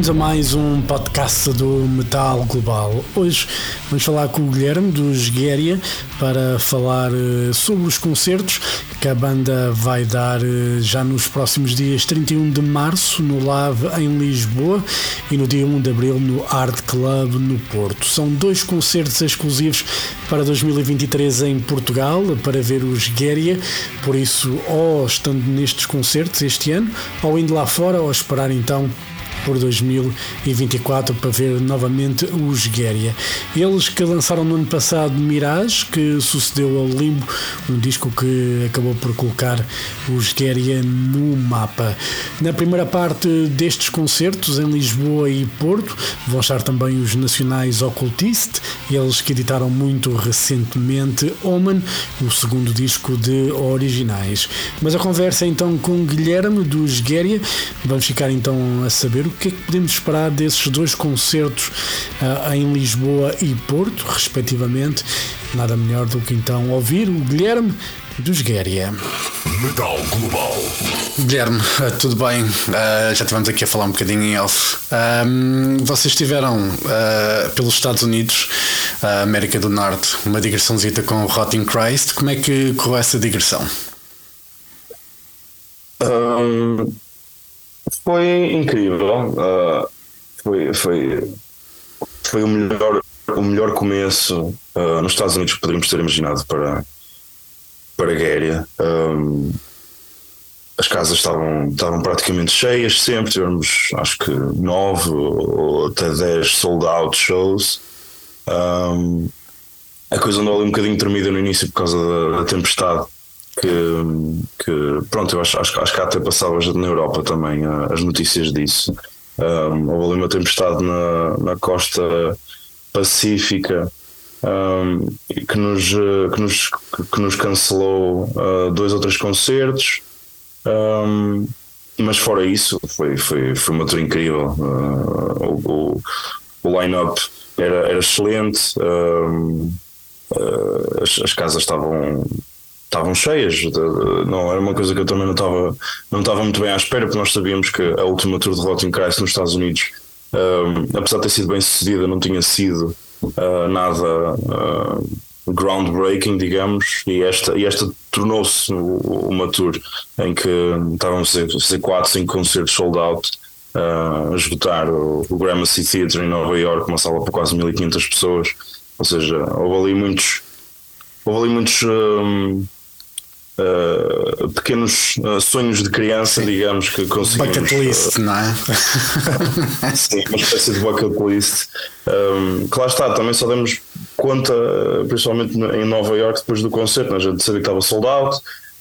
bem-vindos a mais um podcast do Metal Global. Hoje vamos falar com o Guilherme dos Guéria para falar eh, sobre os concertos que a banda vai dar eh, já nos próximos dias 31 de março no Lave em Lisboa e no dia 1 de abril no Art Club no Porto. São dois concertos exclusivos para 2023 em Portugal para ver os Guéria, por isso, ou estando nestes concertos este ano, ou indo lá fora, ou esperar então por 2024 para ver novamente os Guéria. Eles que lançaram no ano passado Mirage, que sucedeu ao Limbo, um disco que acabou por colocar os Guéria no mapa. Na primeira parte destes concertos, em Lisboa e Porto, vão estar também os nacionais Occultist, eles que editaram muito recentemente Omen, o segundo disco de originais. Mas a conversa então com Guilherme dos Guéria, vamos ficar então a saber o que é que podemos esperar desses dois concertos uh, em Lisboa e Porto, respectivamente. Nada melhor do que então ouvir o Guilherme dos Guéria. Metal Global. Guilherme, uh, tudo bem? Uh, já estivemos aqui a falar um bocadinho em off. vocês estiveram pelos Estados Unidos, América do Norte, uma digressãozita com o Rotting Christ. Como é que correu essa digressão? Um foi incrível. Uh, foi, foi, foi o melhor, o melhor começo uh, nos Estados Unidos que poderíamos ter imaginado para, para a Guéria. Um, as casas estavam, estavam praticamente cheias sempre, tivemos acho que nove ou até dez sold out shows. Um, a coisa andou ali um bocadinho tremida no início por causa da, da tempestade que, que pronto, eu acho, acho, acho que até passava na Europa também as notícias disso. Um, houve ali uma tempestade na, na costa pacífica um, que, nos, que, nos, que nos cancelou uh, dois ou três concertos. Um, mas fora isso, foi, foi, foi uma tour incrível. Uh, o, o, o line-up era, era excelente. Uh, as, as casas estavam estavam cheias. Não era uma coisa que eu também não estava não estava muito bem à espera, porque nós sabíamos que a última tour de Rotting Christ nos Estados Unidos, um, apesar de ter sido bem sucedida, não tinha sido uh, nada uh, groundbreaking, digamos, e esta, e esta tornou-se uma tour em que estávamos a fazer 4, 5 concertos sold out. Uh, a esgotar o, o Gramercy Theatre em Nova York, uma sala para quase 1500 pessoas, ou seja, houve ali muitos houve ali muitos um, uh, pequenos uh, sonhos de criança, Sim. digamos, que conseguimos. Bucket list, uh, não é? Sim, uma espécie de bucket list. Um, que lá está, também só demos conta, principalmente em Nova York, depois do concerto, né? a gente sabia que estava sold out,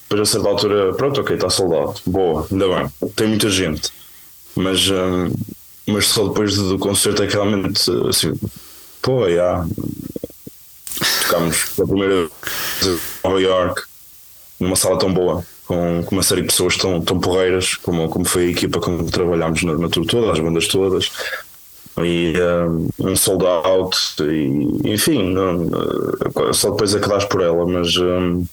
depois a certa altura, pronto, ok, está sold out, boa, ainda bem, tem muita gente. Mas, um, mas só depois do, do concerto é que realmente, assim, pô, já. Yeah, tocámos pela primeira vez em Nova York numa sala tão boa, com, com, uma série de pessoas tão, tão porreiras, como, como foi a equipa com que trabalhámos na, na tour toda, as bandas todas, e um, um sold out, e, enfim, não, só depois é que dás por ela, mas, um,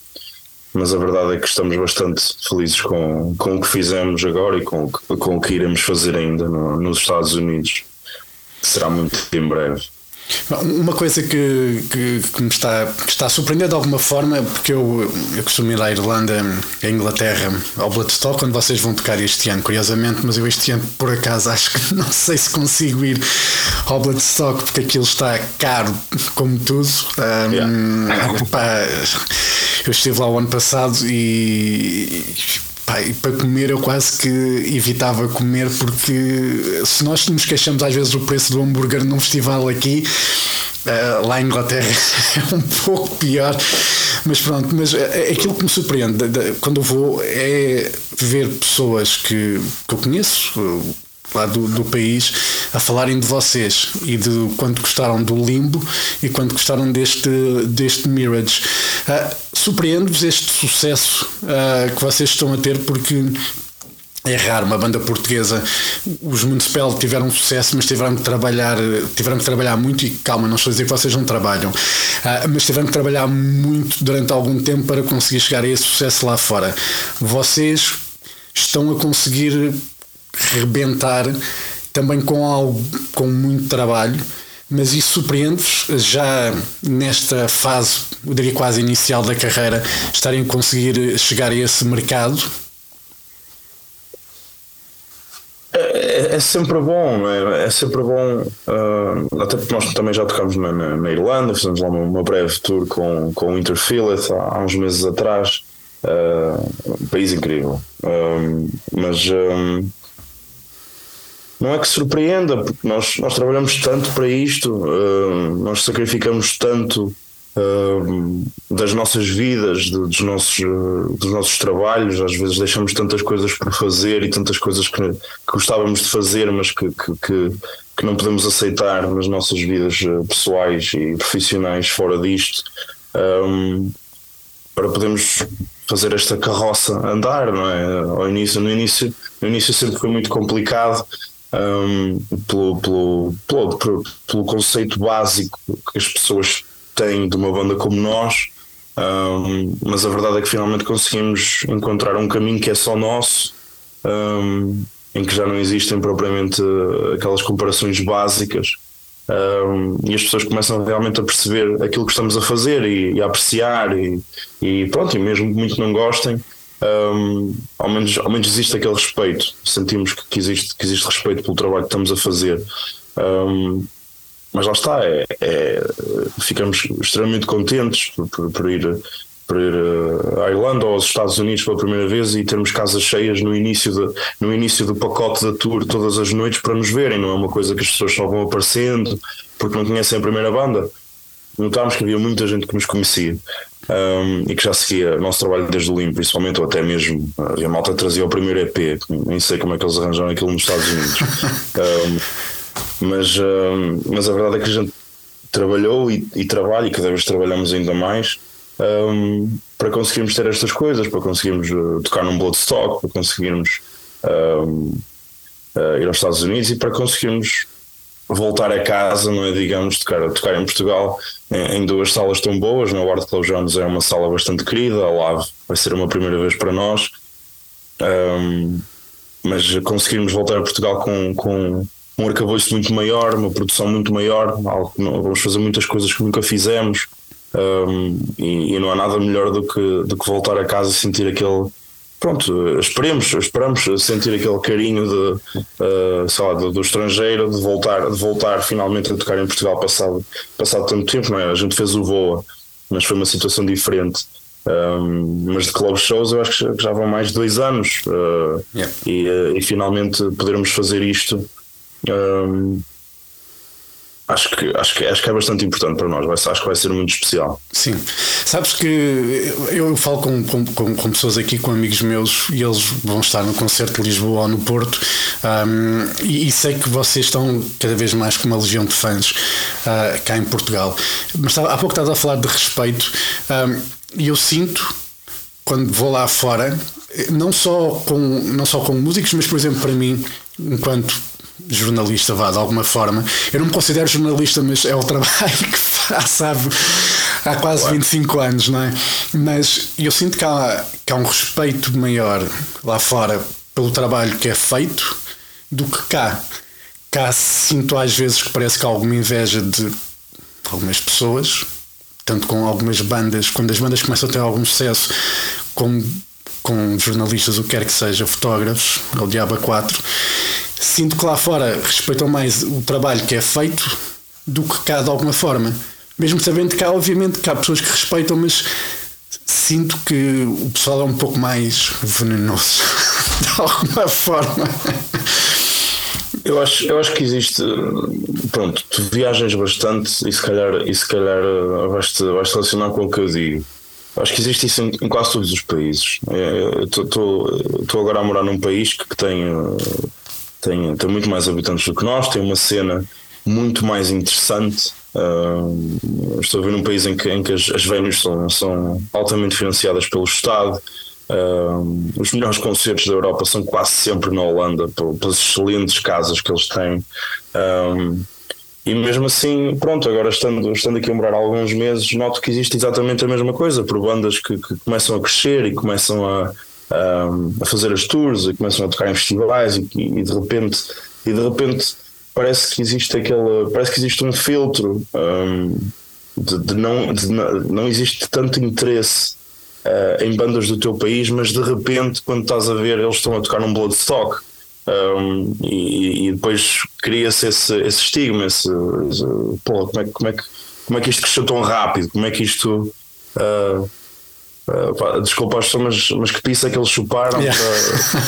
mas a verdade é que estamos bastante felizes com, com o que fizemos agora e com, com o que iremos fazer ainda no, nos Estados Unidos, que será muito em breve. Uma coisa que, que, que, me está, que está a surpreender de alguma forma, porque eu, eu costumo ir à Irlanda, à Inglaterra, ao Bloodstock, quando vocês vão tocar este ano, curiosamente, mas eu este ano, por acaso, acho que não sei se consigo ir ao Bloodstock, porque aquilo está caro como tudo. Um, yeah. pá, eu estive lá o ano passado e Pá, e para comer eu quase que evitava comer porque se nós nos queixamos às vezes do preço do hambúrguer num festival aqui, uh, lá em Inglaterra é um pouco pior. Mas pronto, mas uh, aquilo que me surpreende quando eu vou é ver pessoas que, que eu conheço, lá do, do país a falarem de vocês e de quanto gostaram do Limbo e quanto gostaram deste, deste Mirage. Uh, Surpreende-vos este sucesso uh, que vocês estão a ter porque é raro uma banda portuguesa. Os Municipal tiveram sucesso, mas tiveram que trabalhar, tiveram que trabalhar muito e calma, não estou a dizer que vocês não trabalham, uh, mas tiveram que trabalhar muito durante algum tempo para conseguir chegar a esse sucesso lá fora. Vocês estão a conseguir rebentar também com algo com muito trabalho, mas isso surpreende-vos já nesta fase, eu diria quase inicial da carreira, estarem a conseguir chegar a esse mercado? É, sempre bom, é? É sempre bom, uh, até porque nós também já tocámos na, na, na, Irlanda, fizemos lá uma, uma, breve tour com, com o Interfillet há, há uns meses atrás. Uh, um país incrível. Uh, mas não é que surpreenda, porque nós, nós trabalhamos tanto para isto, nós sacrificamos tanto das nossas vidas, de, dos, nossos, dos nossos trabalhos. Às vezes deixamos tantas coisas por fazer e tantas coisas que, que gostávamos de fazer, mas que, que, que, que, não podemos aceitar nas nossas vidas eh, pessoais e profissionais fora disto, um, para podermos fazer esta carroça andar, não é? Ao início, no início, no início sempre foi muito complicado. Um, pelo, pelo, pelo, pelo conceito básico que as pessoas tem de uma banda como nós, um, mas a verdade é que finalmente conseguimos encontrar um caminho que é só nosso, um, em que já não existem propriamente aquelas comparações básicas. Um, e as pessoas começam realmente a perceber aquilo que estamos a fazer e, e a apreciar e, e, pronto, e mesmo que muito não gostem, um, ao, menos, ao menos existe aquele respeito. Sentimos que, que, existe, que existe respeito pelo trabalho que estamos a fazer. Um, mas lá está, é, é, ficamos extremamente contentes por, por, por ir, por ir eh, à Irlanda ou aos Estados Unidos pela primeira vez e termos casas cheias no início, de, no início do pacote da tour todas as noites para nos verem. Não é uma coisa que as pessoas só vão aparecendo porque não conhecem a primeira banda. Notámos que havia muita gente que nos conhecia um, e que já seguia o nosso trabalho desde o Limpo, principalmente, ou até mesmo a malta trazia o primeiro EP, nem sei como é que eles arranjaram aquilo nos Estados Unidos. um, Mas, uh, mas a verdade é que a gente trabalhou e, e trabalha, e cada vez trabalhamos ainda mais um, para conseguirmos ter estas coisas, para conseguirmos uh, tocar num Bloodstock, para conseguirmos um, uh, ir aos Estados Unidos e para conseguirmos voltar a casa, não é? Digamos, tocar, tocar em Portugal em, em duas salas tão boas. Na Ward Club Jones é uma sala bastante querida, a Lave vai ser uma primeira vez para nós. Um, mas conseguirmos voltar a Portugal com, com, um arcabouço muito maior, uma produção muito maior, algo vamos fazer muitas coisas que nunca fizemos um, e, e, não há nada melhor do que, do que voltar a casa e sentir aquele. Pronto, esperemos, esperamos sentir aquele carinho de, uh, sei lá, do, do, estrangeiro, de voltar, de voltar finalmente a tocar em Portugal passado, passado tanto tempo, não é? A gente fez o Voa, mas foi uma situação diferente. Um, mas de club shows eu acho que já, vão mais de dois anos uh, yeah. e, uh, e finalmente podermos fazer isto um, acho que, acho, que, acho que é bastante importante para nós, acho que vai ser muito especial. Sim, sabes que eu, falo com, com, com, com, pessoas aqui, com amigos meus, e eles vão estar no concerto de Lisboa ou no Porto, um, e, e, sei que vocês estão cada vez mais com uma legião de fãs uh, cá em Portugal. Mas há pouco estás a falar de respeito, um, e eu sinto quando vou lá fora, não só com, não só com músicos, mas por exemplo para mim, enquanto jornalista, vá, de alguma forma. Eu não me considero jornalista, mas é o trabalho que faço, sabe, há quase claro. 25 anos, não é? Mas eu sinto que há, que há um respeito maior lá fora pelo trabalho que é feito do que cá. Cá sinto às vezes que parece que há alguma inveja de algumas pessoas, tanto com algumas bandas, quando as bandas começam a ter algum sucesso, como com jornalistas, o que quer que seja, fotógrafos, ou Diaba 4, sinto que lá fora respeitam mais o trabalho que é feito do que cá de alguma forma. Mesmo sabendo que há, obviamente, que há pessoas que respeitam, mas sinto que o pessoal é um pouco mais venenoso de alguma forma. Eu acho, eu acho que existe. Pronto, tu viajas bastante e se calhar, e se calhar eh, vais-te vais relacionar com o que eu digo. Acho que existe isso em, em quase todos os países. Estou agora a morar num país que tem, tem, tem muito mais habitantes do que nós, tem uma cena muito mais interessante. Uh, estou a ver num país em que, em que as, as venues são, são altamente financiadas pelo Estado. Um, os melhores concertos da Europa são quase sempre na Holanda, pelas excelentes casas que eles têm. Um, e mesmo assim, pronto, agora estando, estando aqui a morar há alguns meses, noto que existe exatamente a mesma coisa, por bandas que, que começam a crescer e começam a, a, a, fazer as tours e começam a tocar em festivais e, e, de repente e de repente parece que existe aquele parece que existe um filtro um, de, de, não, de, não existe tanto interesse uh, em bandas do teu país, mas de repente, quando estás a ver, eles estão a tocar num Bloodstock. Um, e, e, depois cria-se esse, esse estigma, esse, esse, pô, como é, como, é que, como é que isto cresceu tão rápido? Como é que isto. Uh, uh, pá, desculpa, mas, mas que pizza que eles chuparam yeah.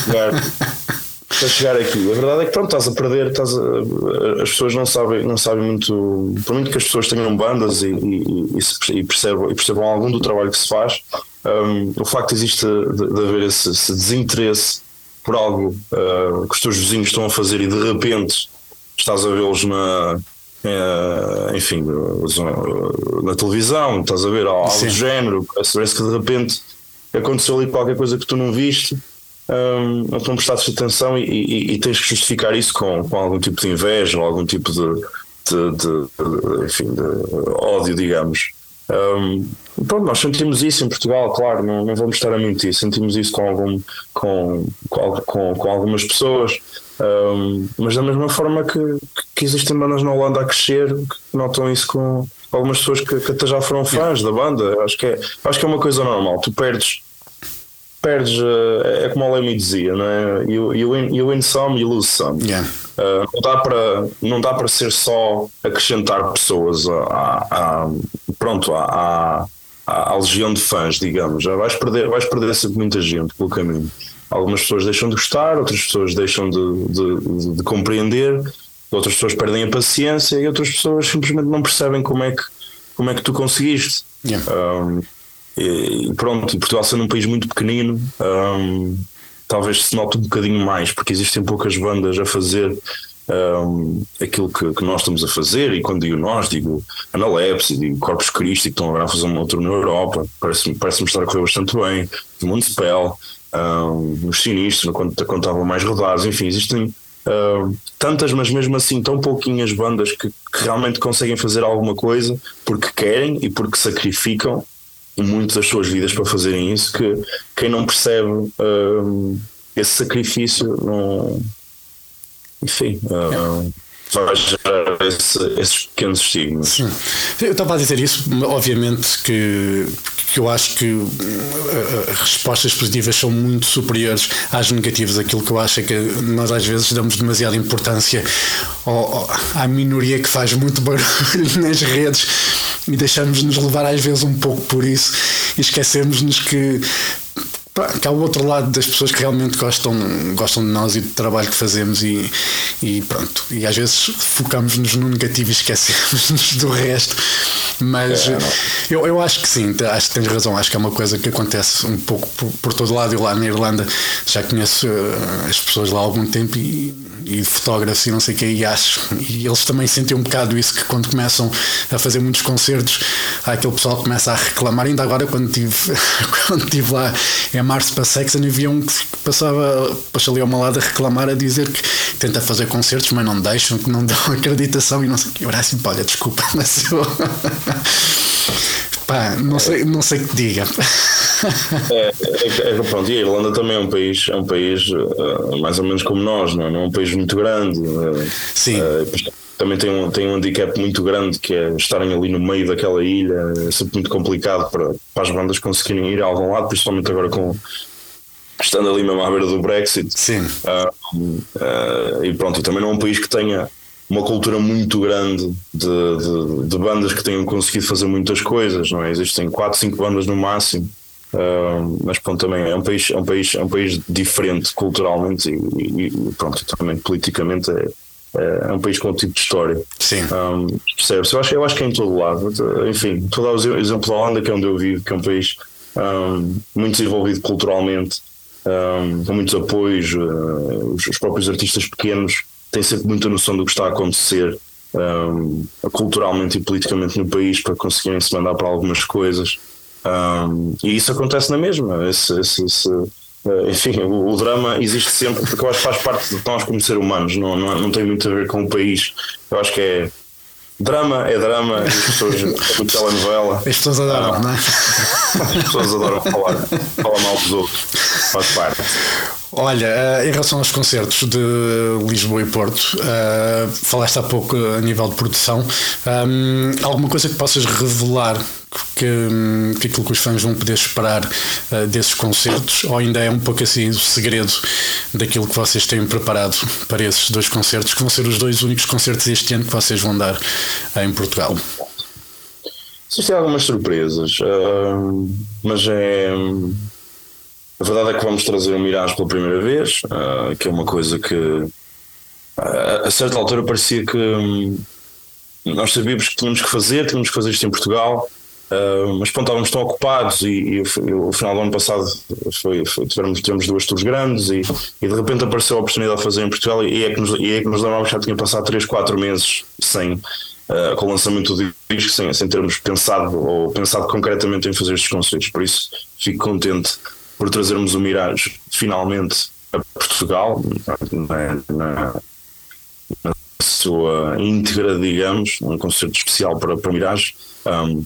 para para chegar aqui. A verdade é que pronto, estás a perder, estás a, as pessoas não sabem, não sabem muito, por muito que as pessoas tenham bandas e, e, e, percebam, e percebam algum do trabalho que se faz, um, o facto existe de, de haver esse, esse, desinteresse por algo uh, que os teus vizinhos estão a fazer e de repente estás a vê-los na enfim na televisão, estás a ver algo Sim. do género, parece que de repente aconteceu ali qualquer coisa que tu não viste um, não prestaste atenção e, e, e, tens que justificar isso com, com algum tipo de inveja ou algum tipo de, de, de, de enfim, de ódio, digamos. Um, pronto, nós sentimos isso em Portugal, claro, não, não vamos estar a mentir, sentimos isso com, algum, com, com, com algumas pessoas, um, mas da mesma forma que, que existem bandas na Holanda a crescer, que notam isso com algumas pessoas que, que até já foram fãs da banda. Acho que, é, acho que é uma coisa normal. Tu perdes perdes, uh, é como o Lemmy dizia, não é? You, you, win, you win some, you lose some. Yeah. Uh, não, dá para, não dá para ser só acrescentar pessoas à, à pronto, à, à, à, legião de fãs, digamos. Já vais perder, vais perder sempre muita gente pelo caminho. Algumas pessoas deixam de gostar, outras pessoas deixam de, de, de, de compreender, outras pessoas perdem a paciência e outras pessoas simplesmente não percebem como é que, como é que tu conseguiste. Yeah. Um, e pronto, e Portugal sendo um país muito pequenino, um, talvez se note um bocadinho mais, porque existem poucas bandas a fazer um, aquilo que, que, nós estamos a fazer, e quando digo nós, digo Analepse, digo Corpus Christi, que estão agora a fazer um outro na Europa, parece-me parece estar a correr bastante bem, Municipal, um, os Sinistros, quando, quando estavam mais rodados, enfim, existem Uh, tantas, mas mesmo assim tão pouquinhas bandas que, que, realmente conseguem fazer alguma coisa porque querem e porque sacrificam muito das suas vidas para fazerem isso, que quem não percebe uh, esse sacrifício não. Enfim. Uh, vai gerar esse, esses pequenos estigmas. Sim. Eu estava a dizer isso, obviamente que, que eu acho que uh, respostas positivas são muito superiores às negativas. Aquilo que eu acho é que nós às vezes damos demasiada importância ao, à minoria que faz muito barulho nas redes e deixamos-nos levar às vezes um pouco por isso e esquecemos-nos que que há o outro lado das pessoas que realmente gostam, gostam de nós e do trabalho que fazemos e, e pronto. E às vezes focamos-nos no negativo e esquecemos-nos do resto. Mas é, eu, eu acho que sim, acho que tens razão. Acho que é uma coisa que acontece um pouco por, por todo lado. Eu lá na Irlanda já conheço uh, as pessoas lá há algum tempo e, e fotógrafos e não sei o que, e acho. E eles também sentem um bocado isso que quando começam a fazer muitos concertos, há aquele pessoal que começa a reclamar. Ainda agora, quando estive quando tive lá em março para Sexton, havia um que passava, passou ali ao meu lado a reclamar, a dizer que tenta fazer concertos, mas não deixam, que não dão acreditação e não sei o que. Eu era assim, olha, desculpa, mas eu. Pá, não sei, não sei que diga. É, é, é, pronto, e a Irlanda também é um país, é um país uh, mais ou menos como nós, não é? Não é um país muito grande. Uh, Sim. Uh, também tem um, tem um handicap muito grande que é estarem ali no meio daquela ilha, é sempre muito complicado para, para as bandas conseguirem ir a algum lado, principalmente agora com estando ali mesmo à beira do Brexit. Sim. e pronto, também não é um país que tenha uma cultura muito grande de, de, de, bandas que tenham conseguido fazer muitas coisas, não é? Existem 4, 5 bandas no máximo. Uh, mas pronto, também é um país, é um país, é um país diferente culturalmente e, e pronto, também politicamente é, é, é um país com um tipo de história. Sim. Um, percebes? Eu acho, eu acho que é em todo lado. Enfim, estou a dar o exemplo da Holanda, que é onde eu vivo, que é um país um, muito desenvolvido culturalmente, um, com muitos apoios. Uh, os, os, próprios artistas pequenos têm sempre muita noção do que está a acontecer um, culturalmente e politicamente no país para conseguirem se mandar para algumas coisas. Um, e isso acontece na mesma. Esse, esse, esse, eh, enfim, o, o, drama existe sempre porque eu acho que faz parte de nós como seres humanos, não, não, não tem muito a ver com o país. Eu acho que é drama, é drama, as pessoas muito telenovela. As pessoas adoram, ah, não é? As pessoas adoram falar, falar mal dos outros, faz parte. Olha, eh, em relação aos concertos de Lisboa e Porto, uh, falaste há pouco a nível de produção, um, alguma coisa que possas revelar que, que aquilo que os fãs vão poder esperar desses concertos, ou ainda é um pouco assim o segredo daquilo que vocês têm preparado para esses dois concertos, que vão ser os dois únicos concertos este ano que vocês vão dar em Portugal? Existem algumas surpresas, mas é a verdade é que vamos trazer o Mirage pela primeira vez, uh, que é uma coisa que uh, a certa altura parecia que um, nós sabíamos que tínhamos que fazer, tínhamos que fazer isto em Portugal, uh, mas pronto, estávamos tão ocupados e, e, o, final do ano passado foi, foi, tivemos, tivemos duas tours grandes e, e, de repente apareceu a oportunidade de fazer em Portugal e, é que nos, e é que nos lembrávamos que já tinha passado 3, 4 meses sem. Uh, com o lançamento do disco, sem, sem termos pensado ou pensado concretamente em fazer estes concertos. Por isso, fico contente por trazermos o Mirage finalmente a Portugal, na, na, na sua íntegra, digamos, um concerto especial para, para Mirage. Um,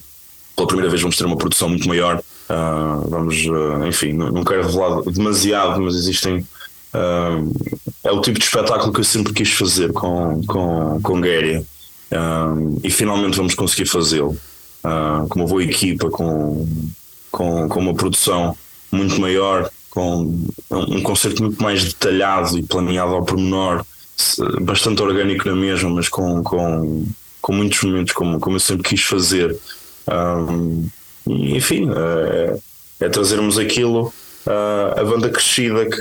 pela primeira vez vamos ter uma produção muito maior. Uh, vamos, uh, enfim, não, quero revelar demasiado, mas existem. Uh, é o tipo de espetáculo que eu sempre quis fazer com, com, com Guéria. e finalmente vamos conseguir fazê-lo. com uma boa equipa, com, com, com uma produção muito maior, com um concerto muito mais detalhado e planeado ao pormenor, bastante orgânico na mesma, mas com, com, com muitos momentos como, como eu sempre quis fazer. Um, e, enfim, é, é, trazermos aquilo, uh, a banda crescida que,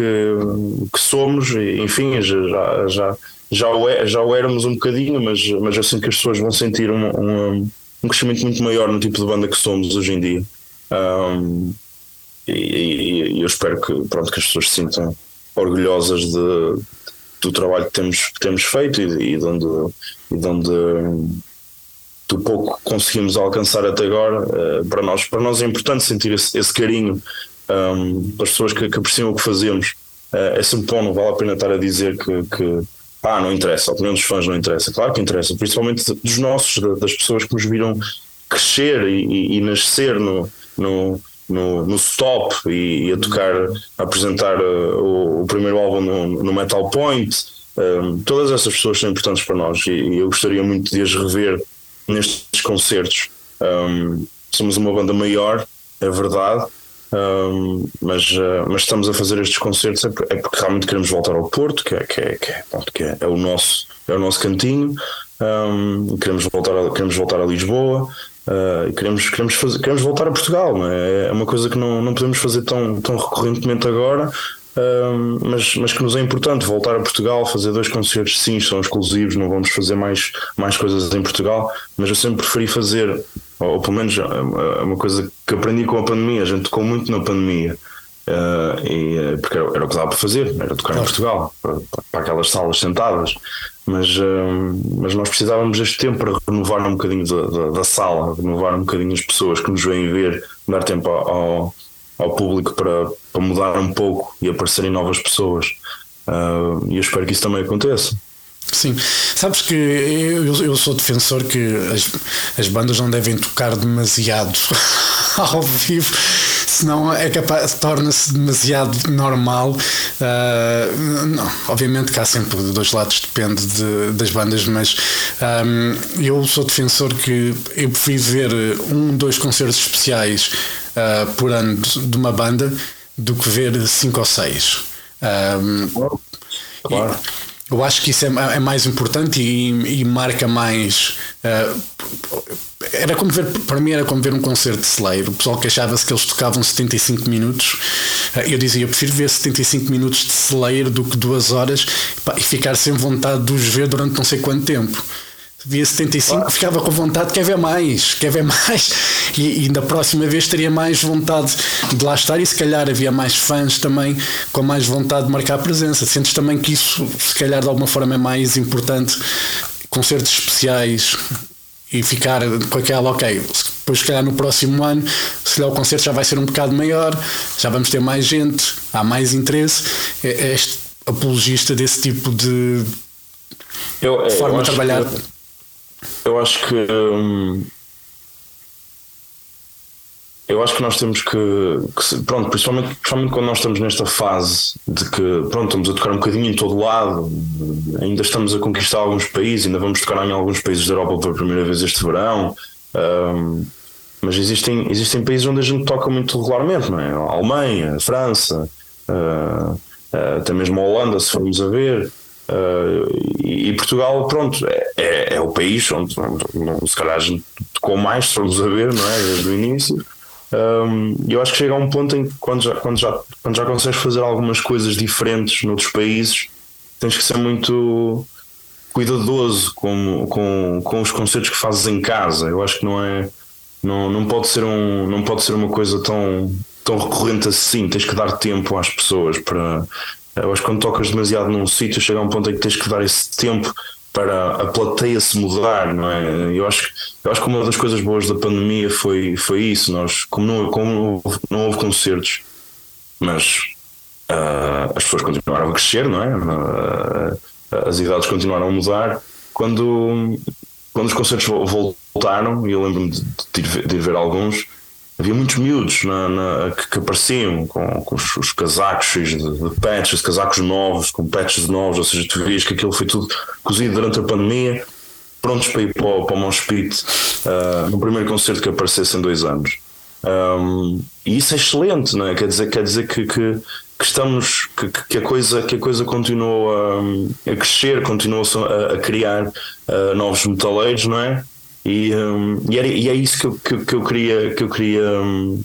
que somos, e, enfim, já, já, já, o é, já o éramos um bocadinho, mas, mas eu sinto que as pessoas vão sentir um, um, um crescimento muito maior no tipo de banda que somos hoje em dia. Um, e, e, eu espero que, pronto, que as pessoas se sintam orgulhosas de, do trabalho que temos, que temos feito e, e de onde, e de onde do pouco conseguimos alcançar até agora. Uh, para, nós, para nós é importante sentir esse, esse carinho um, das pessoas que, que, apreciam o que fazemos. Uh, é sempre bom, não vale a pena estar a dizer que, que ah, não interessa, a opinião dos fãs não interessa. Claro que interessa, principalmente dos nossos, das pessoas que nos viram crescer e, e, e nascer no, no no, no Stop e, e a tocar, a apresentar uh, o, o, primeiro álbum no, no Metal Point. Um, todas essas pessoas são importantes para nós e, eu gostaria muito de as rever nestes concertos. Um, somos uma banda maior, é verdade, um, mas, uh, mas estamos a fazer estes concertos é porque, é porque, realmente queremos voltar ao Porto, que é, que é, que é, que é, é o, nosso, é o nosso cantinho. Um, queremos, voltar a, queremos voltar a Lisboa, Uh, queremos, queremos, fazer, queremos voltar a Portugal, é? é? uma coisa que não, não podemos fazer tão, tão recorrentemente agora, uh, mas, mas que nos é importante voltar a Portugal, fazer dois concertos, sim, são exclusivos, não vamos fazer mais, mais coisas em Portugal, mas eu sempre preferi fazer, ou, ou pelo menos é, é uma coisa que aprendi com a pandemia, a gente tocou muito na pandemia. Uh, e, porque era, era, o que dava para fazer, era tocar claro. em Portugal, para, para, aquelas salas sentadas mas, uh, mas nós precisávamos deste tempo para renovar um bocadinho da, da, da, sala, renovar um bocadinho as pessoas que nos vêm ver, dar tempo ao, ao público para, para mudar um pouco e aparecerem novas pessoas. Uh, e eu espero que isso também aconteça. Sim, sabes que eu, eu sou defensor que as, as bandas não devem tocar demasiado ao vivo senão é capaz, torna-se demasiado normal. Uh, não, obviamente que há sempre dois lados, depende de, das bandas, mas um, eu sou defensor que eu prefiro ver um, dois concertos especiais uh, por ano de uma banda do que ver cinco ou seis. Um, claro. Eu acho que isso é, é mais importante e, e marca mais. Uh, era como ver, para mim era como ver um concerto de Slayer. O pessoal queixava-se que eles tocavam 75 minutos. Uh, eu dizia, eu prefiro ver 75 minutos de Slayer do que duas horas pá, e ficar sem vontade de os ver durante não sei quanto tempo via 75, ficava com vontade, quer ver mais, quer ver mais, e, e da próxima vez teria mais vontade de lá estar e se calhar havia mais fãs também com mais vontade de marcar presença. Sentes também que isso, se calhar, de alguma forma é mais importante, concertos especiais e ficar com aquela, ok, depois se calhar no próximo ano, se calhar o concerto já vai ser um bocado maior, já vamos ter mais gente, há mais interesse. É, é este apologista desse tipo de eu, forma eu de trabalhar. Que, eu acho que hum, eu acho que nós temos que, que, pronto, principalmente, principalmente quando nós estamos nesta fase de que pronto, estamos a tocar um bocadinho em todo lado, ainda estamos a conquistar alguns países, ainda vamos tocar em alguns países da Europa pela primeira vez este verão. Um, mas existem, existem países onde a gente toca muito regularmente, não é? A Alemanha, a França, uh, uh, até mesmo a Holanda, se formos a ver. Uh, e, e, Portugal, pronto, é, é, é, o país onde, onde, onde se calhar tocou mais, se formos a ver, não é? Desde o início. Um, eu acho que chega a um ponto em que quando já, quando, já, quando já consegues fazer algumas coisas diferentes noutros países, tens que ser muito cuidadoso com, com, com os concertos que fazes em casa. Eu acho que não é. Não, não, pode ser um, não pode ser uma coisa tão, tão recorrente assim. Tens que dar tempo às pessoas para. Eu acho que quando tocas demasiado num sítio, chega a um ponto em que tens que dar esse tempo para a plateia se mudar, não é? Eu acho, eu acho que uma das coisas boas da pandemia foi, foi isso. Nós, como não, como não houve concertos, mas uh, as pessoas continuaram a crescer, não é? Uh, as idades continuaram a mudar. Quando, quando os concertos voltaram, e eu lembro-me de, de, de ir ver alguns, havia muitos miúdos na, na, que, que, apareciam com, com os, os, casacos cheios de, de patches, casacos novos, com patches novos, ou seja, tu vias que aquilo foi tudo cozido durante a pandemia, prontos para ir para, o, para o Moshpit uh, no primeiro concerto que aparecesse em dois anos. Um, e isso é excelente, não é? Quer dizer, quer dizer que, que, que estamos que, que, a coisa que a coisa continua a, a crescer, continua a, a criar uh, novos metaleiros, não é? E, um, e, era, e, é isso que eu, que, que eu queria, que eu queria um,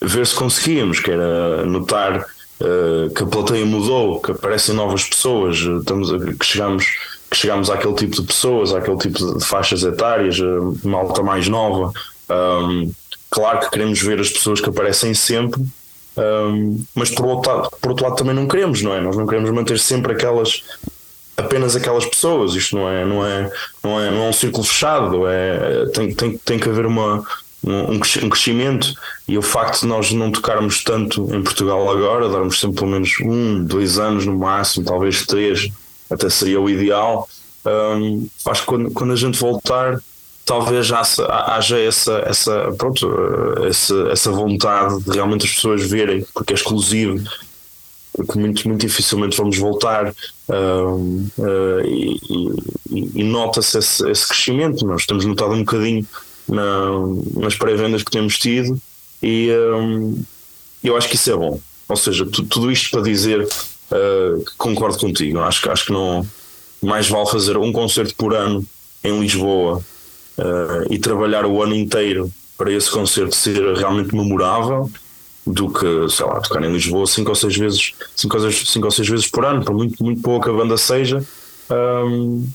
ver se conseguíamos, que era notar uh, que a plateia mudou, que aparecem novas pessoas, estamos a, que chegamos que chegamos àquele tipo de pessoas, àquele tipo de faixas etárias, uma alta mais nova. Um, claro que queremos ver as pessoas que aparecem sempre, um, mas por outro, lado, por outro lado também não queremos, não é? Nós não queremos manter sempre aquelas apenas aquelas pessoas. Isto não é, não é, não é, não é um círculo fechado. É, tem, tem, tem que haver uma, um, um crescimento e o facto de nós não tocarmos tanto em Portugal agora, darmos sempre pelo menos um, dois anos no máximo, talvez três, até seria o ideal. Um, acho que quando, quando a gente voltar, talvez haja, haja essa, essa, pronto, essa, essa vontade de realmente as pessoas verem, porque é exclusivo porque muito, muito dificilmente vamos voltar uh, uh, e, e, e nota-se esse, esse, crescimento. Nós temos notado um bocadinho na, nas pré-vendas que temos tido e um, eu acho que isso é bom. Ou seja, tu, tudo isto para dizer uh, que concordo contigo. Acho, acho que não mais vale fazer um concerto por ano em Lisboa e trabalhar o ano inteiro para esse concerto ser realmente memorável do que, sei lá, tocar em Lisboa cinco ou seis vezes, cinco ou seis, cinco ou seis vezes por ano, por muito, muito pouca banda seja, um,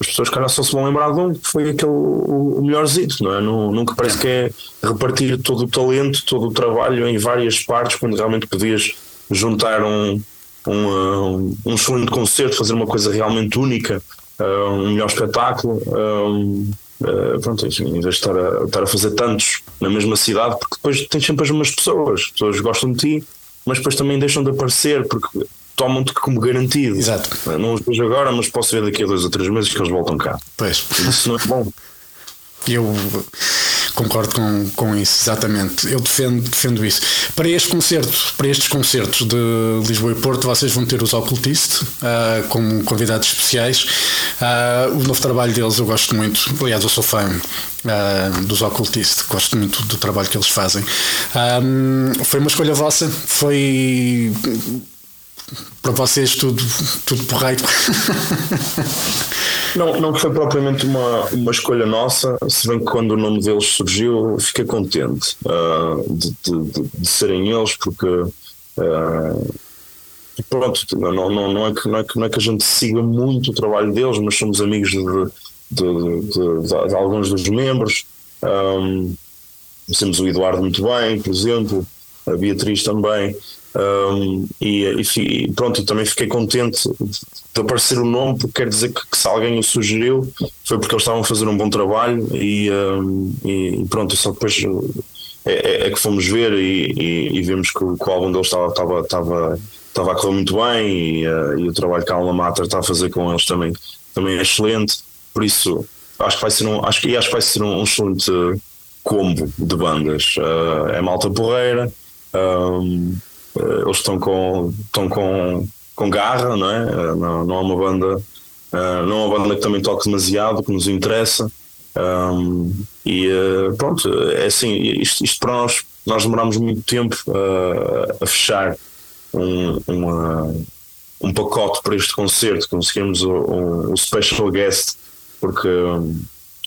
as pessoas cara só se vão lembrar de um que foi aquele o, o melhorzito, não é? Nunca parece que é repartir todo o talento, todo o trabalho em várias partes, quando realmente podias juntar um, um, um excelente concerto, fazer uma coisa realmente única, um melhor espetáculo. Um, Uh, pronto, em vez de estar a, estar a fazer tantos na mesma cidade, porque depois tens sempre as mesmas pessoas, as pessoas gostam de ti, mas depois também deixam de aparecer porque tomam-te como garantido. Exato. Não os vejo agora, mas posso ver daqui a dois ou três meses que eles voltam cá. Pois. Isso não é bom. Eu concordo com, com isso, exatamente. Eu defendo, defendo isso. Para este concerto, para estes concertos de Lisboa e Porto, vocês vão ter os Occultist uh, como convidados especiais. Uh, o novo trabalho deles eu gosto muito. Aliás, eu sou fã uh, dos Occultist, gosto muito do trabalho que eles fazem. foi uma escolha vossa, foi para vocês tudo, tudo porreiro? Não, não foi propriamente uma, uma escolha nossa, se bem que quando o nome deles surgiu fiquei contente uh, de, de, de, serem eles, porque uh, pronto, não, não, não, é que, não, é que, não é que a gente siga muito o trabalho deles, mas somos amigos de, de, de alguns dos membros. Um, ah, temos o Eduardo muito bem, por exemplo. a Beatriz também. Um, e, e, pronto, e também fiquei contente de aparecer o nome, porque quer dizer que, que, se alguém o sugeriu foi porque eles estavam a fazer um bom trabalho e, um, e pronto, só depois é, é, é, que fomos ver e, e vimos que o, álbum deles estava, estava, estava, estava a correr muito bem e, uh, e o trabalho que a Alma Mater está a fazer com eles também, também é excelente, por isso acho que vai ser um, acho que, acho que vai ser um, um excelente combo de bandas. Uh, é malta porreira. Um, eles estão com, estão com, com garra, não é? Eh, não, não é uma banda, uh, não uma banda que também toque demasiado, que nos interessa. Um, e pronto, é assim, isto, isto, para nós, nós demoramos muito tempo uh, a fechar um, uma, um pacote para este concerto, conseguimos o, o, o special guest, porque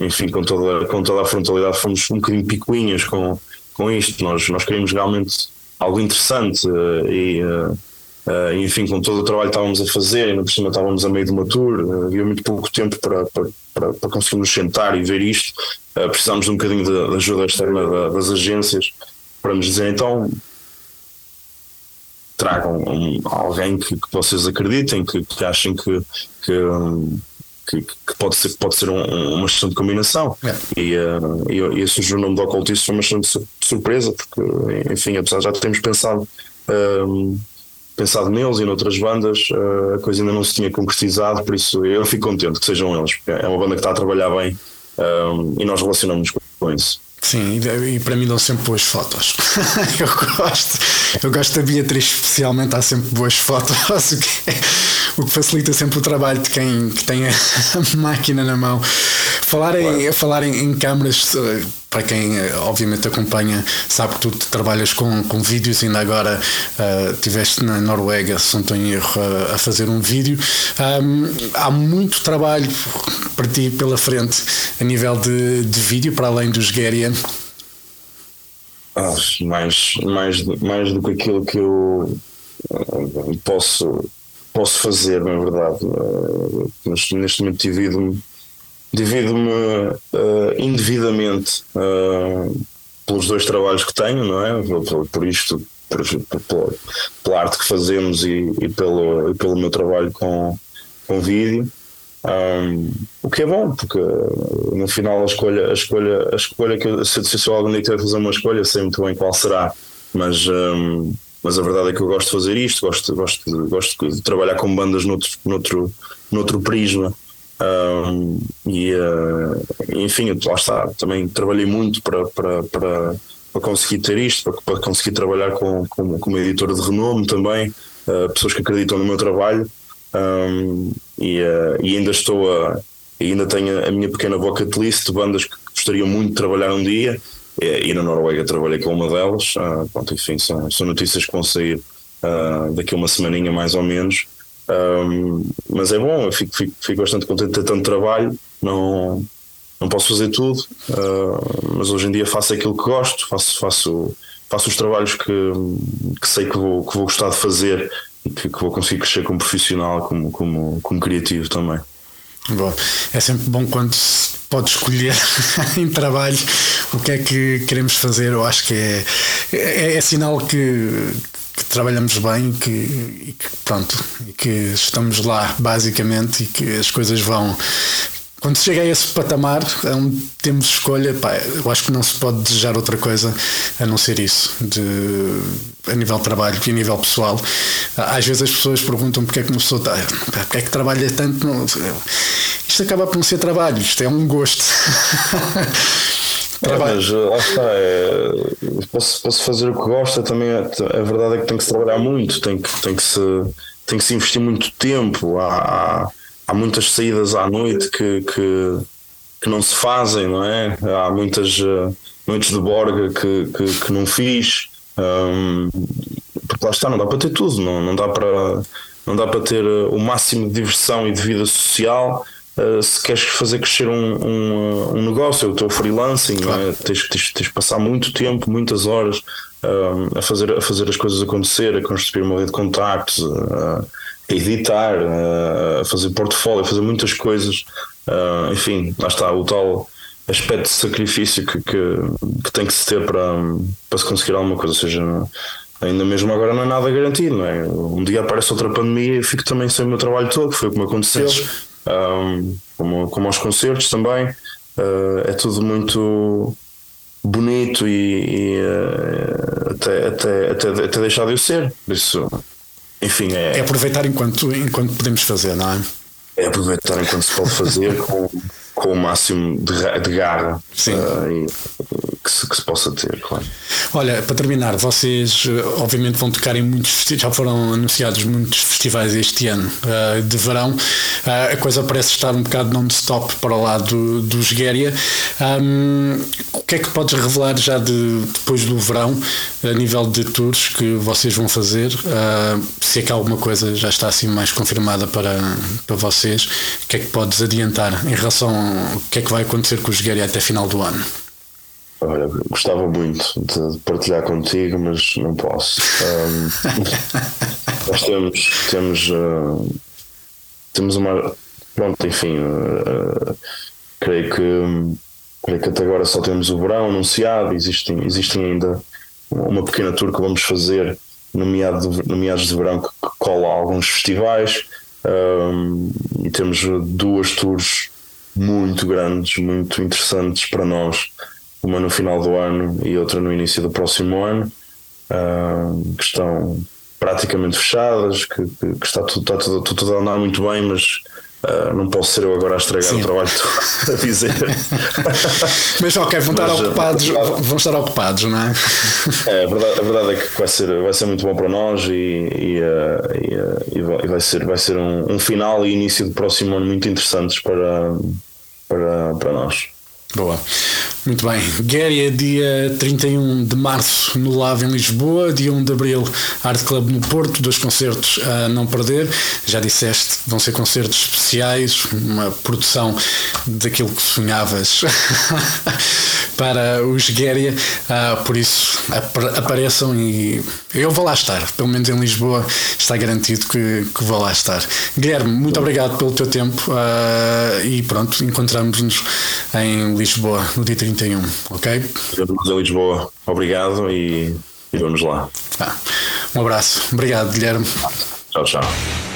enfim, com toda, com toda a frontalidade fomos um bocadinho picuinhas com, com isto, nós, nós queríamos realmente algo interessante uh, e uh, uh, enfim, com todo o trabalho que estávamos a fazer, e por cima estávamos a meio de uma tour, havia muito pouco tempo para, para, para, para conseguirmos sentar e ver isto. precisámos de um bocadinho de, de ajuda externa da, das agências para nos dizer então tragam um, alguém que, que, vocês acreditem, que, que achem que, que um, que, que, pode ser, pode ser um, uma excelente combinação. É. E, uh, e, e surgiu o nome do ocultista foi uma excelente surpresa, porque, enfim, apesar de já termos pensado, uh, pensado neles e noutras bandas, uh, a coisa ainda não se tinha concretizado, por isso eu fico contente que sejam eles, é uma banda que está a trabalhar bem e nós relacionamos com isso. Sim, e, para mim dão sempre boas fotos. eu gosto, eu gosto da Beatriz especialmente, há sempre boas fotos, o que, facilita sempre o trabalho de quem que tem a, máquina na mão. Falar em, falar em, em câmaras, para quem eh, obviamente acompanha, sabe que tu trabalhas com, com vídeos, ainda agora uh, estiveste na Noruega, se não estou em erro, a, a fazer um vídeo. Um, há muito trabalho para ti pela frente a nível de, de vídeo, para além dos Garian. Ah, mais, mais, mais do que aquilo que eu eh, posso, posso fazer, na verdade. Neste, neste momento divido-me divido-me uh, indevidamente uh, pelos dois trabalhos que tenho, não é? Por, por isto, por, por, pela arte que fazemos e, e, pelo, e pelo meu trabalho com, com vídeo. Um, o que é bom, porque no final a escolha, a escolha, a escolha que eu, se, eu algum dia tiver fazer uma escolha, sei muito bem qual será, mas, um, mas a verdade é que eu gosto de fazer isto, gosto, gosto, de, gosto de trabalhar com bandas noutro, noutro, noutro prisma. Um, e uh, enfim, lá está, também trabalhei muito para, para, para, para conseguir ter isto, para, para conseguir trabalhar com, com, com uma editora de renome também, uh, pessoas que acreditam no meu trabalho. Um, e, uh, e, ainda estou a ainda tenho a minha pequena bucket list de bandas que gostariam muito de trabalhar um dia e, e na Noruega trabalhei com uma delas, uh, pronto, enfim, são, são notícias que vão sair daqui a uma semaninha mais ou menos um, mas é bom, eu fico, fico, fico, bastante contente de ter tanto trabalho. Não, não posso fazer tudo, uh, mas hoje em dia faço aquilo que gosto, faço, faço, faço os trabalhos que, que sei que vou, que vou gostar de fazer e que, que vou conseguir crescer como profissional, como, como, como criativo também. Bom, é sempre bom quando se pode escolher em trabalho o que é que queremos fazer. Eu acho que é, é, é sinal que, que trabalhamos bem que, e que pronto, que estamos lá basicamente e que as coisas vão. Quando se chega a esse patamar, é onde temos escolha, pá, eu acho que não se pode desejar outra coisa a não ser isso, de, a nível de trabalho e a nível pessoal. Às vezes as pessoas perguntam porque é que uma pessoa está, porque é que trabalha tanto. Isto acaba por não ser trabalho, isto é um gosto. É, mas eh, lá está, é, posso, posso fazer o que gosta, também é, a verdade é que tem que se trabalhar muito, tem que, tem que, se, tem que se investir muito tempo, há, há muitas saídas à noite que, que, que não se fazem, não é? Há muitas uh, noites de borga que, que, que não fiz, um, porque lá está, não dá para ter tudo, não, não dá para não dá para ter eh, o máximo de diversão e de vida social uh, se queres fazer crescer um, um, um negócio, o teu freelancing, é? claro. é? tens, tens, tens de passar muito tempo, muitas horas uh, a, fazer, a fazer as coisas acontecer, a construir uma rede de contactos, uh, editar, a fazer portfólio, fazer muitas coisas. enfim, lá está o tal aspecto de sacrifício que, que, que, tem que se ter para, para se conseguir alguma coisa. Ou seja, ainda mesmo agora não é nada garantido, não é? Um dia aparece outra pandemia e fico também sem o meu trabalho todo, foi o que me aconteceu, um, como, como aos concertos também. Uh, é tudo muito bonito e, e uh, até, até, até, até deixar de eu ser. Isso, enfim, é, é aproveitar enquanto, enquanto podemos fazer, não é? É aproveitar enquanto se pode fazer com, com o máximo de, de garra uh, que, se, que se possa ter, claro. Olha, para terminar, vocês eh, obviamente vão tocar em muitos já foram anunciados muitos festivais este ano uh, de verão. Uh, a coisa parece estar um bocado non-stop para lado do, do Joguéria. Um, o que é que podes revelar já de, depois do verão, a nível de tours que vocês vão fazer? Se é que alguma coisa já está assim mais confirmada para, para vocês, o que é que podes adiantar em relação ao que é que vai acontecer com o Joguéria até final do ano? Olha, gostava muito de partilhar contigo, mas não posso. Um, nós temos, temos, uh, temos uma. Pronto, enfim, uh, creio que creio que até agora só temos o verão anunciado, existem, existem ainda uma pequena tour que vamos fazer no, meado de, no meados de verão que, que cola alguns festivais um, e temos duas tours muito grandes, muito interessantes para nós. Uma no final do ano e outra no início do próximo ano, uh, que estão praticamente fechadas, que, que, que está, tudo, está tudo, tudo, a andar muito bem, mas uh, não posso ser eu agora a estragar Sim. o trabalho a dizer. mas ok, vão estar, mas, ocupados, vão estar ocupados, não é? é a, verdade, a verdade é que vai ser, vai ser muito bom para nós e, e, uh, e, e vai ser, vai ser um, um final e início do próximo ano muito interessantes para, para, para nós. Boa. Muito bem. Guéria, dia 31 de março no Lave em Lisboa, dia 1 de abril Art Club no Porto, dois concertos a não perder. Já disseste, vão ser concertos especiais, uma produção daquilo que sonhavas para os Guéria, uh, por isso apareçam e eu vou lá estar, pelo menos em Lisboa está garantido que, que vou lá estar. Guilherme, muito obrigado pelo teu tempo uh, e pronto, encontramos-nos em Lisboa no dia 31, ok? Estamos em Lisboa, obrigado e, e vamos lá. Ah, um abraço, obrigado Guilherme. Tchau, tchau.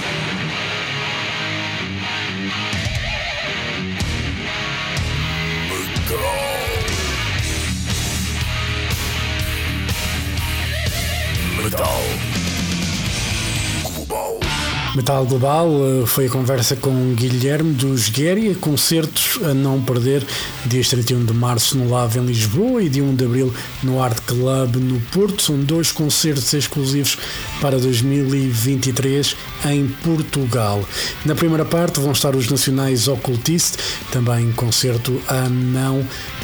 Metal Global eh, foi a conversa com Guilherme dos Guéria, concertos a não perder, dias 31 de março no Lave em Lisboa e dia 1 de abril no Art Club no Porto. São dois concertos exclusivos para 2023 em Portugal. Na primeira parte vão estar os nacionais Occultist, também concerto a não perder.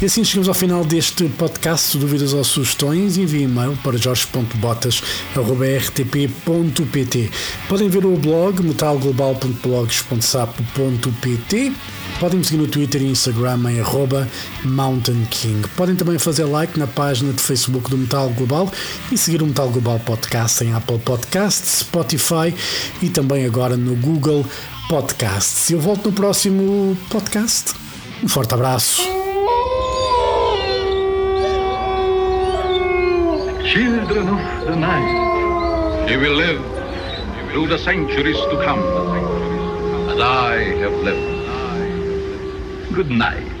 E assim chegamos ao final deste podcast. Dúvidas ou sugestões, envie e-mail para jorge.botas.rtp.pt. Podem ver o blog metalglobal.blogs.sapo.pt. Podem me seguir no Twitter e Instagram em arroba Mountain King. Podem também fazer like na página de Facebook do Metal Global e seguir o Metal Global Podcast em Apple Podcasts, Spotify e também agora no Google Podcasts. Eu volto no próximo podcast. Um forte abraço. Children of the night, you will live through the centuries to come, as I have lived. Good night.